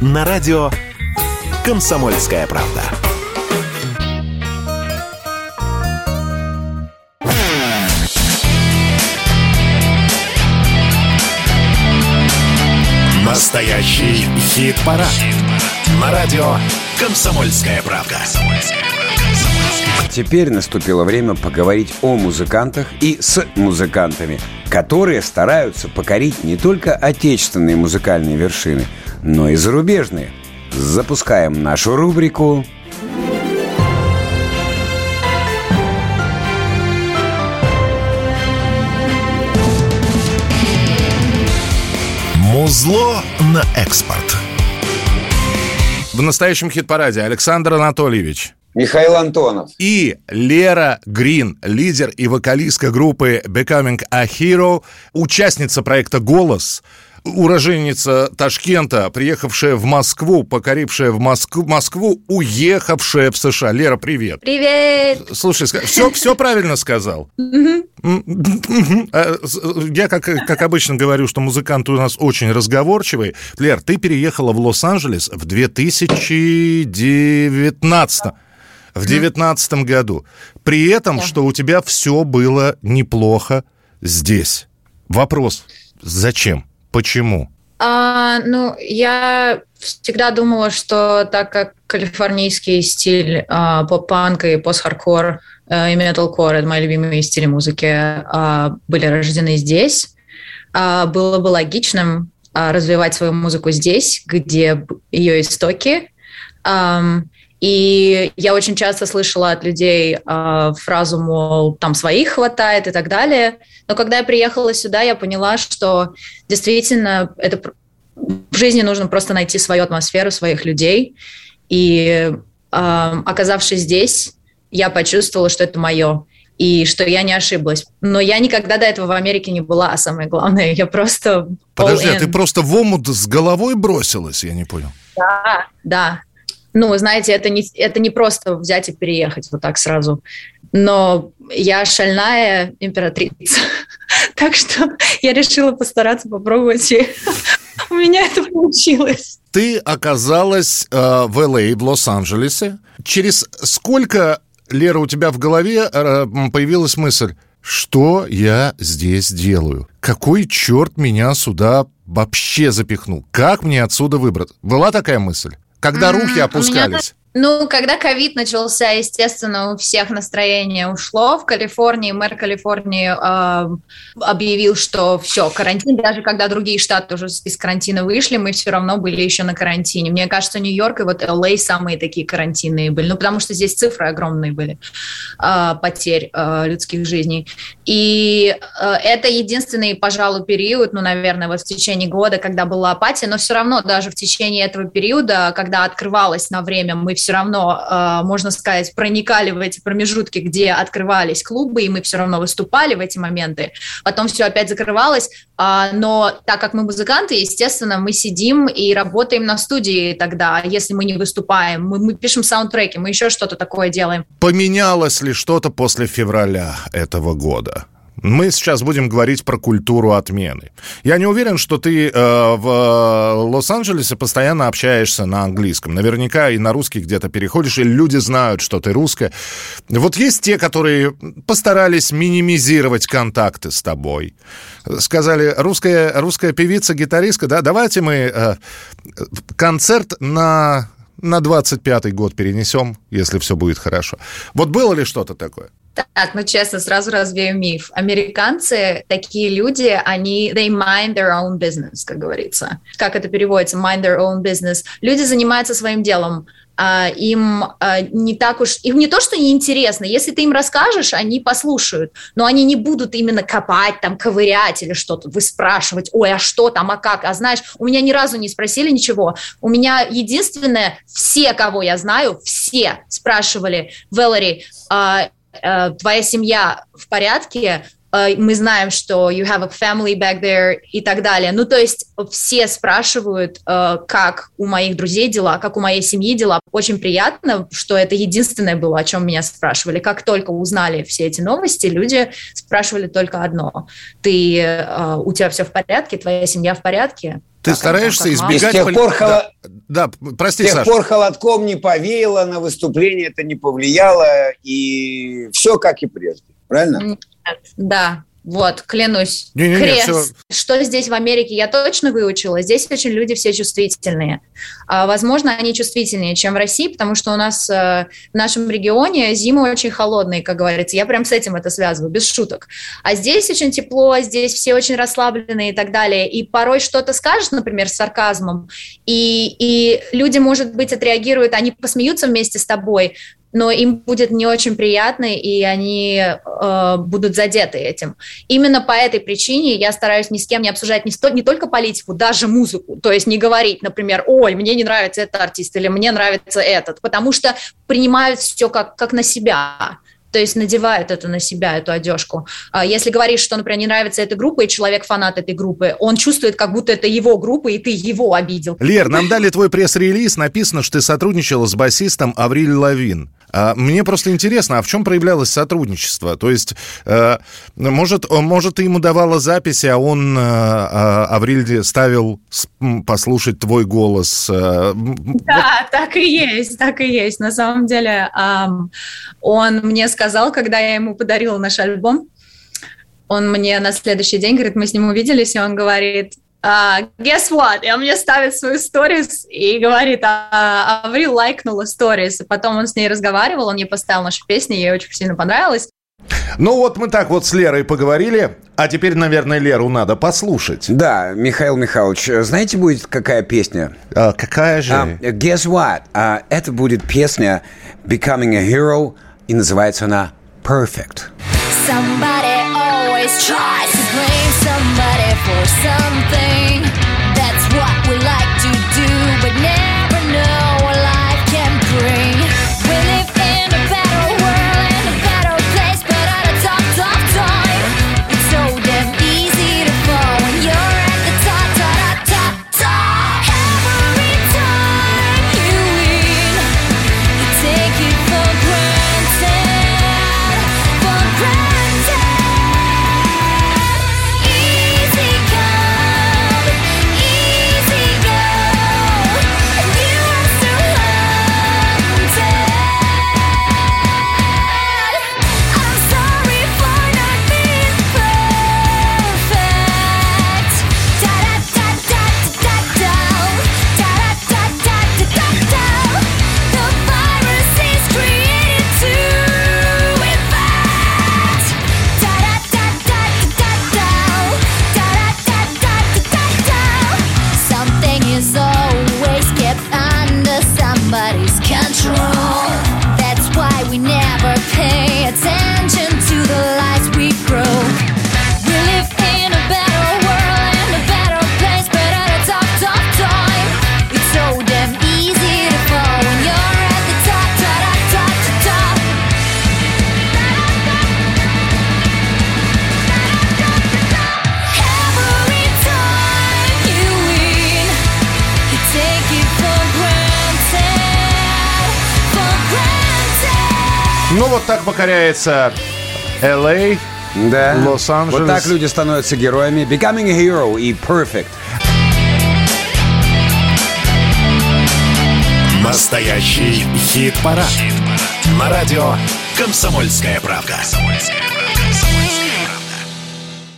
на радио «Комсомольская правда». Настоящий хит-парад. На радио «Комсомольская правда». Теперь наступило время поговорить о музыкантах и с музыкантами, которые стараются покорить не только отечественные музыкальные вершины, но и зарубежные. Запускаем нашу рубрику Музло на экспорт. В настоящем хит-параде Александр Анатольевич. Михаил Антонов. И Лера Грин, лидер и вокалистка группы Becoming a Hero, участница проекта «Голос», уроженница Ташкента, приехавшая в Москву, покорившая в Москву, Москву, уехавшая в США. Лера, привет. Привет. Слушай, все, все правильно сказал. А, я, как, как обычно, говорю, что музыканты у нас очень разговорчивые. Лер, ты переехала в Лос-Анджелес в 2019 в девятнадцатом году. При этом, что у тебя все было неплохо здесь. Вопрос, зачем? Почему? А, ну, я всегда думала, что так как калифорнийский стиль а, поп-панк и пост-хардкор а, и металкор – это мои любимые стили музыки, а, были рождены здесь, а, было бы логичным а, развивать свою музыку здесь, где ее истоки. А, и я очень часто слышала от людей э, фразу, мол, там своих хватает и так далее. Но когда я приехала сюда, я поняла, что действительно это в жизни нужно просто найти свою атмосферу, своих людей. И э, оказавшись здесь, я почувствовала, что это мое и что я не ошиблась. Но я никогда до этого в Америке не была, а самое главное, я просто... Подожди, а ты просто в омут с головой бросилась, я не понял. Да, да ну, знаете, это не, это не просто взять и переехать вот так сразу. Но я шальная императрица. так что я решила постараться попробовать, и у меня это получилось. Ты оказалась э, в Л.А., в Лос-Анджелесе. Через сколько, Лера, у тебя в голове э, появилась мысль, что я здесь делаю? Какой черт меня сюда вообще запихнул? Как мне отсюда выбраться? Была такая мысль? Когда руки опускались? Ну, когда ковид начался, естественно, у всех настроение ушло. В Калифорнии мэр Калифорнии э, объявил, что все, карантин. Даже когда другие штаты уже из карантина вышли, мы все равно были еще на карантине. Мне кажется, Нью-Йорк и вот Л.А. самые такие карантинные были. Ну, потому что здесь цифры огромные были э, потерь э, людских жизней. И э, это единственный, пожалуй, период, ну, наверное, вот в течение года, когда была апатия, но все равно даже в течение этого периода, когда открывалось на время, мы все равно, э, можно сказать, проникали в эти промежутки, где открывались клубы, и мы все равно выступали в эти моменты. Потом все опять закрывалось, а, но так как мы музыканты, естественно, мы сидим и работаем на студии тогда, если мы не выступаем. Мы, мы пишем саундтреки, мы еще что-то такое делаем. Поменялось ли что-то после февраля этого года? Мы сейчас будем говорить про культуру отмены. Я не уверен, что ты э, в Лос-Анджелесе постоянно общаешься на английском. Наверняка и на русский где-то переходишь, и люди знают, что ты русская. Вот есть те, которые постарались минимизировать контакты с тобой. Сказали, русская, русская певица, гитаристка, да, давайте мы э, концерт на на 25-й год перенесем, если все будет хорошо. Вот было ли что-то такое? Так, ну честно, сразу развею миф. Американцы, такие люди, они, they mind their own business, как говорится. Как это переводится? Mind their own business. Люди занимаются своим делом. Uh, им uh, не так уж, им не то, что неинтересно, если ты им расскажешь, они послушают, но они не будут именно копать, там, ковырять или что-то, выспрашивать, ой, а что там, а как, а знаешь, у меня ни разу не спросили ничего, у меня единственное, все, кого я знаю, все спрашивали, Валери, uh, Э, твоя семья в порядке, э, мы знаем, что you have a family back there и так далее. Ну, то есть все спрашивают, э, как у моих друзей дела, как у моей семьи дела. Очень приятно, что это единственное было, о чем меня спрашивали. Как только узнали все эти новости, люди спрашивали только одно. Ты, у тебя все в порядке, твоя семья в порядке? Ты стараешься избегать... С тех пор, да, да, прости, с тех Саша. пор холодком не повеяло, на выступление это не повлияло, и все как и прежде. Правильно? Да, вот, клянусь. Не, не, не, Крест. всё. Что здесь в Америке, я точно выучила. Здесь очень люди все чувствительные. А, возможно, они чувствительнее, чем в России, потому что у нас э, в нашем регионе зимы очень холодные, как говорится. Я прям с этим это связываю, без шуток. А здесь очень тепло, здесь все очень расслабленные и так далее. И порой что-то скажешь, например, с сарказмом, и, и люди, может быть, отреагируют, они посмеются вместе с тобой, но им будет не очень приятно, и они э, будут задеты этим. Именно по этой причине я стараюсь ни с кем не обсуждать не, сто, не только политику, даже музыку. То есть не говорить, например, ой, мне не нравится этот артист или мне нравится этот, потому что принимают все как, как на себя. То есть надевают это на себя, эту одежку. А Если говоришь, что, например, не нравится эта группа, и человек фанат этой группы, он чувствует, как будто это его группа, и ты его обидел. Лер, нам дали твой пресс-релиз, написано, что ты сотрудничала с басистом Авриль Лавин. А, мне просто интересно, а в чем проявлялось сотрудничество? То есть, э, может, может, ты ему давала записи, а он, э, э, Авриль, ставил послушать твой голос? э, Да, так и есть, так и есть. На самом деле, он мне сказал, когда я ему подарила наш альбом, он мне на следующий день говорит, мы с ним увиделись, и он говорит, а, guess what? И он мне ставит свою сторис и говорит, а, Аврил лайкнула сторис. Потом он с ней разговаривал, он ей поставил нашу песню, ей очень сильно понравилось. Ну вот мы так вот с Лерой поговорили, а теперь, наверное, Леру надо послушать. Да, Михаил Михайлович, знаете, будет какая песня? А, какая же? А, guess what? А, это будет песня Becoming a Hero, и называется она Perfect. Somebody always tries to blame somebody for вот так покоряется Л.А., Да. Лос-Анджелес. Вот так люди становятся героями. Becoming a Hero и Perfect. Настоящий хит-парад. На радио «Комсомольская правда».